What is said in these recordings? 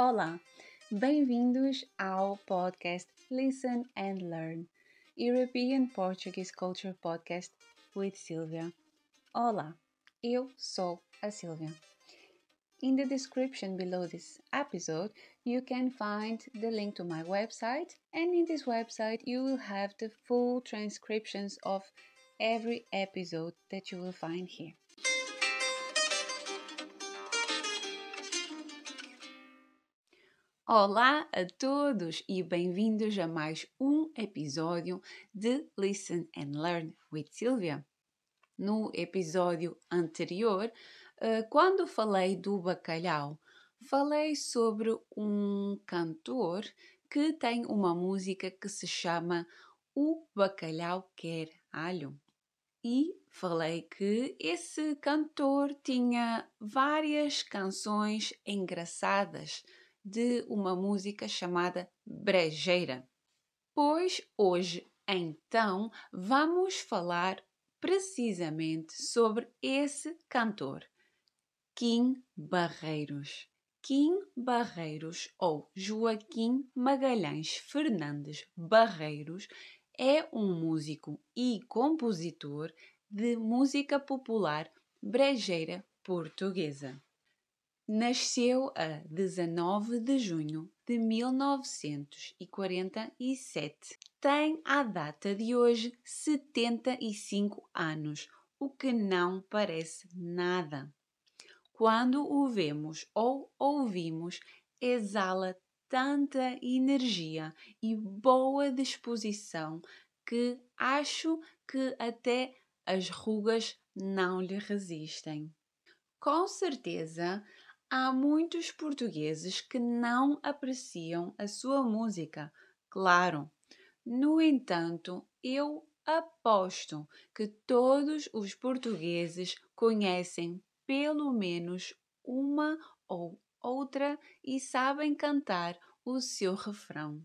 Olá, bem-vindos ao podcast Listen and Learn, European Portuguese Culture Podcast with Sylvia. Olá, eu sou a Sylvia. In the description below this episode, you can find the link to my website, and in this website, you will have the full transcriptions of every episode that you will find here. Olá a todos e bem-vindos a mais um episódio de Listen and Learn with Sylvia. No episódio anterior, eh, quando falei do bacalhau, falei sobre um cantor que tem uma música que se chama O Bacalhau Quer Alho. E falei que esse cantor tinha várias canções engraçadas de uma música chamada Brejeira. Pois hoje, então, vamos falar precisamente sobre esse cantor Kim Barreiros. Kim Barreiros ou Joaquim Magalhães Fernandes Barreiros é um músico e compositor de música popular brejeira portuguesa. Nasceu a 19 de junho de 1947. Tem à data de hoje 75 anos, o que não parece nada quando o vemos ou ouvimos, exala tanta energia e boa disposição que acho que até as rugas não lhe resistem. Com certeza, há muitos portugueses que não apreciam a sua música, claro. No entanto, eu aposto que todos os portugueses conhecem pelo menos uma ou outra e sabem cantar o seu refrão.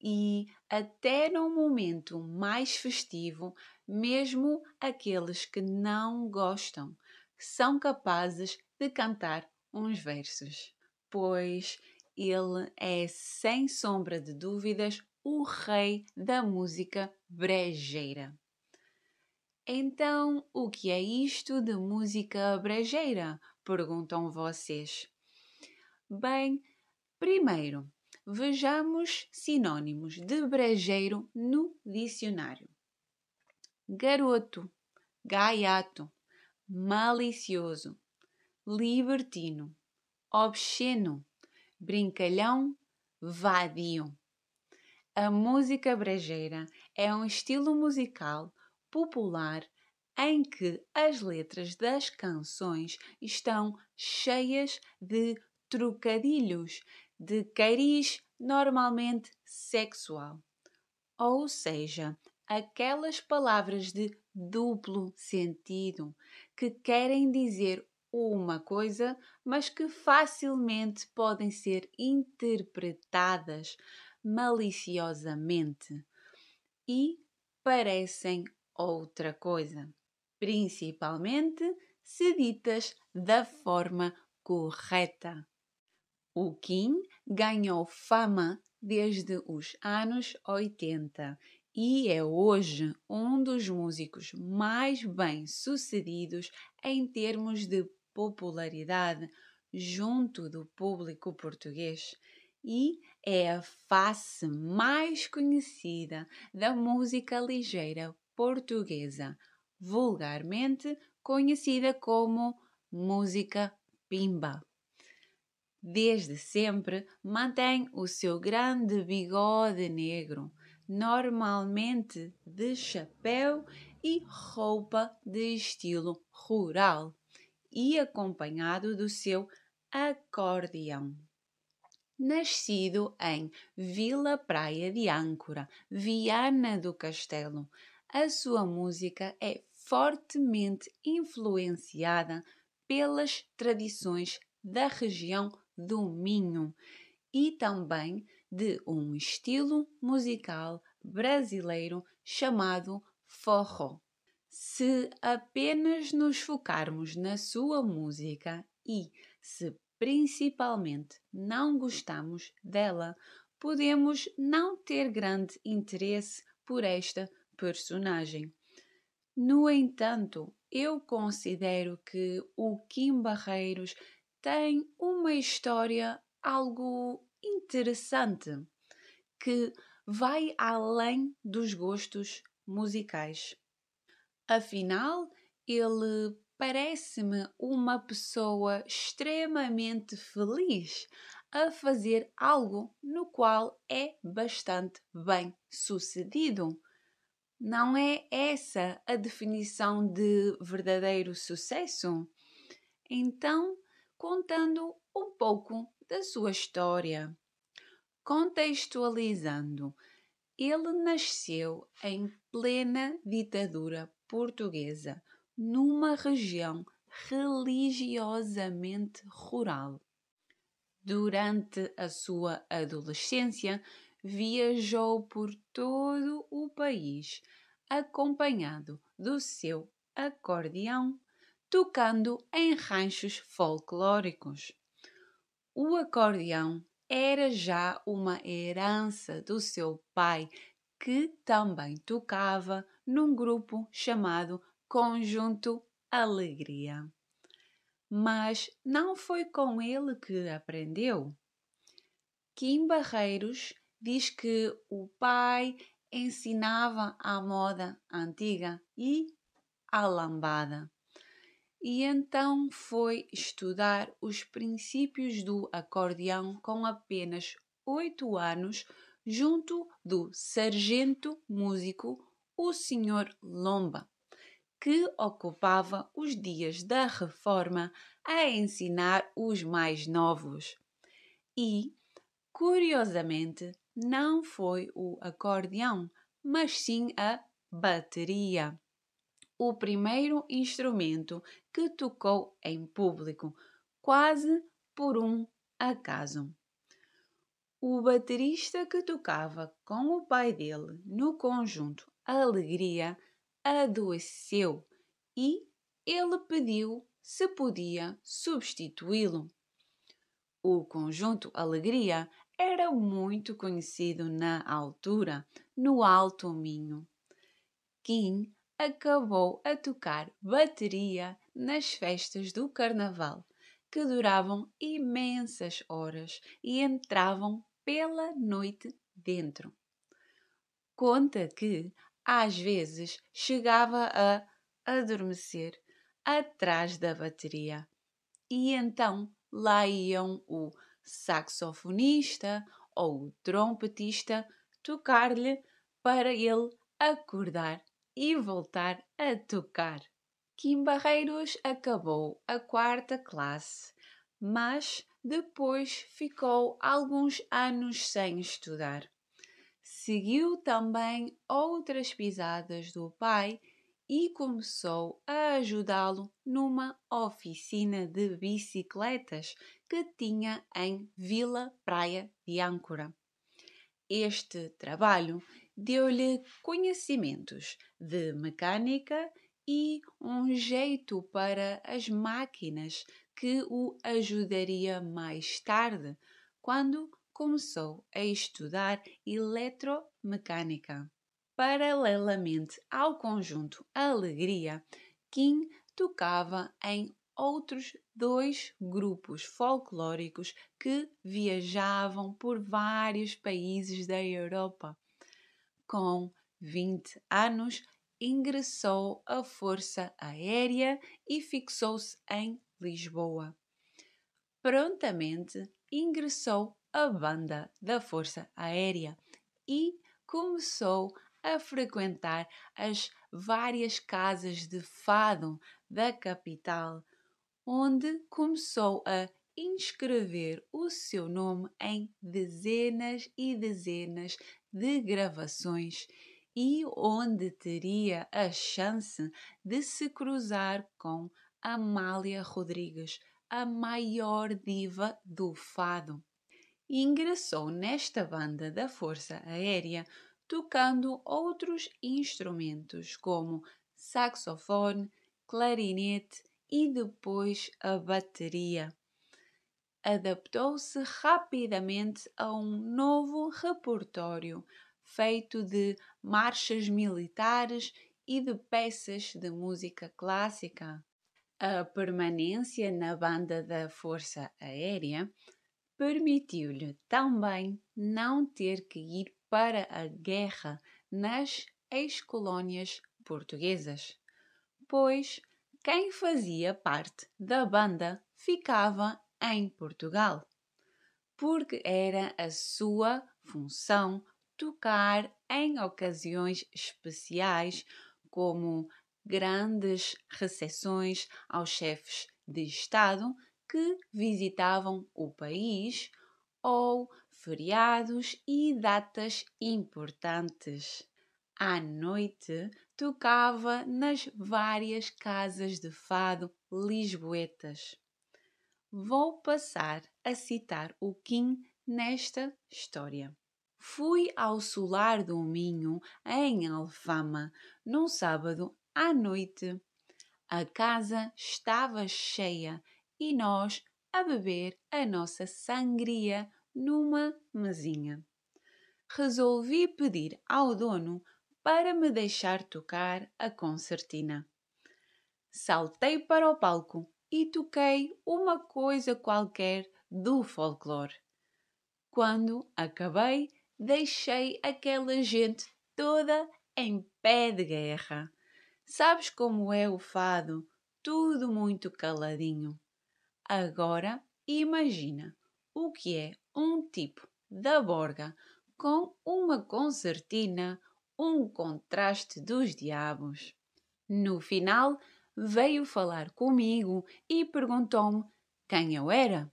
E até no momento mais festivo, mesmo aqueles que não gostam são capazes de cantar uns versos, pois ele é, sem sombra de dúvidas, o rei da música brejeira. Então, o que é isto de música brejeira? Perguntam vocês. Bem, primeiro, vejamos sinônimos de brejeiro no dicionário: garoto, gaiato, malicioso, libertino, obsceno, brincalhão, vadio. A música brejeira é um estilo musical popular em que as letras das canções estão cheias de trocadilhos, de cariz normalmente sexual. Ou seja, aquelas palavras de duplo sentido que querem dizer uma coisa, mas que facilmente podem ser interpretadas maliciosamente e parecem outra coisa, principalmente se ditas da forma correta. O Kim ganhou fama desde os anos 80 e é hoje um dos músicos mais bem-sucedidos em termos de popularidade junto do público português e é a face mais conhecida da música ligeira portuguesa, vulgarmente conhecida como música pimba. Desde sempre mantém o seu grande bigode negro, normalmente de chapéu e roupa de estilo rural, e acompanhado do seu acordeão. Nascido em Vila Praia de Âncora, Viana do Castelo, a sua música é fortemente influenciada pelas tradições da região do Minho e também de um estilo musical brasileiro chamado forró. Se apenas nos focarmos na sua música e se principalmente não gostamos dela, podemos não ter grande interesse por esta personagem. No entanto, eu considero que o Kim Barreiros tem uma história algo interessante que vai além dos gostos musicais. Afinal, ele parece-me uma pessoa extremamente feliz a fazer algo no qual é bastante bem sucedido. Não é essa a definição de verdadeiro sucesso? Então, contando um pouco da sua história. Contextualizando, ele nasceu em plena ditadura portuguesa, numa região religiosamente rural. Durante a sua adolescência, viajou por todo o país, acompanhado do seu acordeão, tocando em ranchos folclóricos. O acordeão era já uma herança do seu pai, que também tocava num grupo chamado Conjunto Alegria. Mas não foi com ele que aprendeu. Kim Barreiros diz que o pai ensinava a moda antiga e a lambada. E então foi estudar os princípios do acordeão com apenas oito anos, junto do sargento músico, o Sr. Lomba, que ocupava os dias da reforma a ensinar os mais novos. E, curiosamente, não foi o acordeão, mas sim a bateria, o primeiro instrumento que tocou em público, quase por um acaso. O baterista que tocava com o pai dele no conjunto Alegria adoeceu e ele pediu se podia substituí-lo. O conjunto Alegria era muito conhecido na altura, no Alto Minho. Kim acabou a tocar bateria nas festas do Carnaval, que duravam imensas horas e entravam pela noite dentro. Conta que, às vezes, chegava a adormecer atrás da bateria e então lá iam o saxofonista ou o trompetista tocar-lhe para ele acordar e voltar a tocar. Kim Barreiros acabou a quarta classe, mas depois ficou alguns anos sem estudar. Seguiu também outras pisadas do pai e começou a ajudá-lo numa oficina de bicicletas que tinha em Vila Praia de Âncora. Este trabalho deu-lhe conhecimentos de mecânica e um jeito para as máquinas que o ajudaria mais tarde, quando começou a estudar eletromecânica. Paralelamente ao conjunto Alegria, Kim tocava em outros dois grupos folclóricos que viajavam por vários países da Europa. Com 20 anos, ingressou à Força Aérea e fixou-se em Lisboa. Prontamente ingressou à banda da Força Aérea e começou a frequentar as várias casas de fado da capital, onde começou a inscrever o seu nome em dezenas e dezenas de gravações e onde teria a chance de se cruzar com Amália Rodrigues, a maior diva do fado. Ingressou nesta banda da Força Aérea tocando outros instrumentos como saxofone, clarinete e depois a bateria. adaptou-se rapidamente a um novo repertório feito de marchas militares e de peças de música clássica. A permanência na banda da Força Aérea permitiu-lhe também não ter que ir para a guerra nas ex-colônias portuguesas, pois quem fazia parte da banda ficava em Portugal, porque era a sua função tocar em ocasiões especiais, como grandes recepções aos chefes de Estado que visitavam o país ou feriados e datas importantes. À noite, tocava nas várias casas de fado lisboetas. Vou passar a citar o Kim nesta história. Fui ao solar do Minho, em Alfama, num sábado à noite. A casa estava cheia e nós a beber a nossa sangria numa mesinha. Resolvi pedir ao dono para me deixar tocar a concertina. Saltei para o palco e toquei uma coisa qualquer do folclore. Quando acabei, deixei aquela gente toda em pé de guerra. Sabes como é o fado? Tudo muito caladinho. Agora imagina o que é um tipo da borga com uma concertina, um contraste dos diabos. No final, veio falar comigo e perguntou-me quem eu era.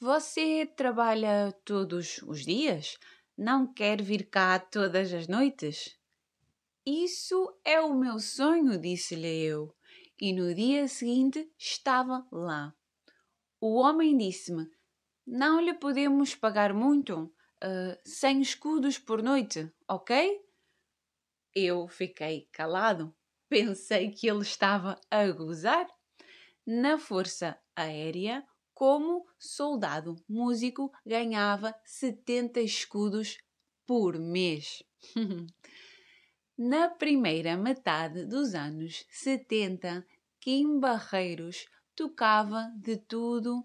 Você trabalha todos os dias? Não quer vir cá todas as noites? Isso é o meu sonho, disse-lhe eu, e no dia seguinte estava lá. O homem disse-me: Não lhe podemos pagar muito, uh, cem escudos por noite, ok? Eu fiquei calado. Pensei que ele estava a gozar. Na Força Aérea, como soldado músico, ganhava 70 escudos por mês. Na primeira metade dos anos 70, Kim Barreiros tocava de tudo,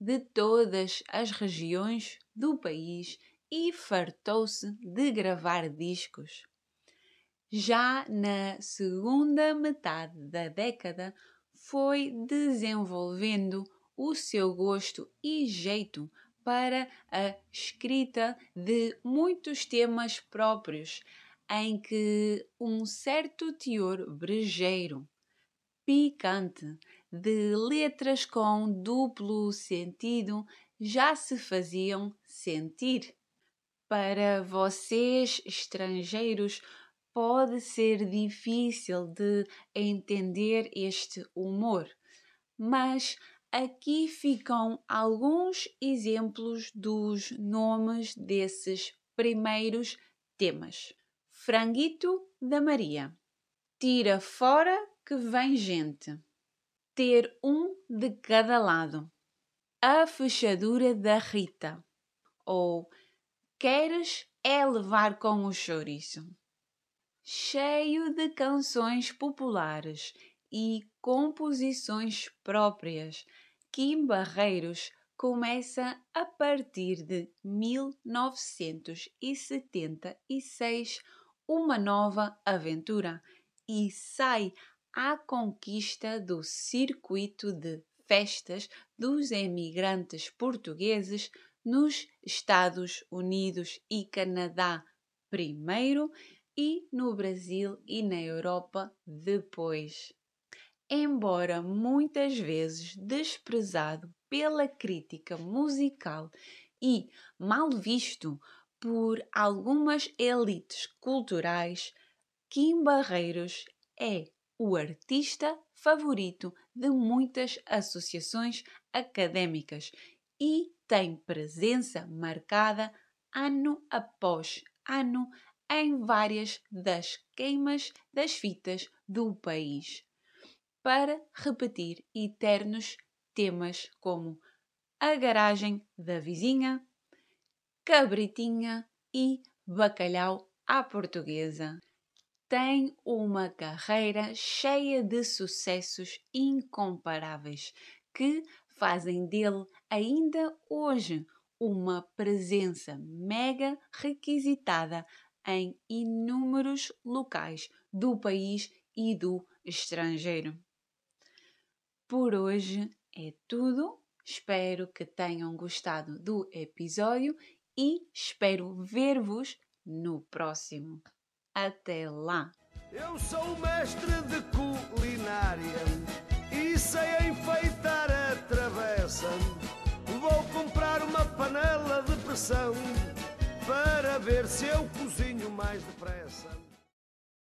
de todas as regiões do país e fartou-se de gravar discos. Já na segunda metade da década, foi desenvolvendo o seu gosto e jeito para a escrita de muitos temas próprios, em que um certo teor brejeiro, picante, de letras com duplo sentido já se faziam sentir. Para vocês, estrangeiros, pode ser difícil de entender este humor, mas aqui ficam alguns exemplos dos nomes desses primeiros temas. Franguito da Maria. Tira fora que vem gente. Ter um de cada lado. A fechadura da Rita. Ou queres é levar com o chouriço. Cheio de canções populares e composições próprias, Kim Barreiros começa a partir de 1976 uma nova aventura e sai à conquista do circuito de festas dos emigrantes portugueses nos Estados Unidos e Canadá primeiro e no Brasil e na Europa depois. Embora muitas vezes desprezado pela crítica musical e mal visto por algumas elites culturais, Kim Barreiros é o artista favorito de muitas associações académicas e tem presença marcada ano após ano em várias das queimas das fitas do país para repetir eternos temas como A Garagem da Vizinha, Cabritinha e Bacalhau à Portuguesa. Tem uma carreira cheia de sucessos incomparáveis que fazem dele ainda hoje uma presença mega requisitada em inúmeros locais do país e do estrangeiro. Por hoje é tudo. Espero que tenham gostado do episódio e espero ver-vos no próximo. Até lá! Eu sou mestre de culinária e sei enfeitar a travessa. Vou comprar uma panela de pressão para ver se eu cozinho mais depressa.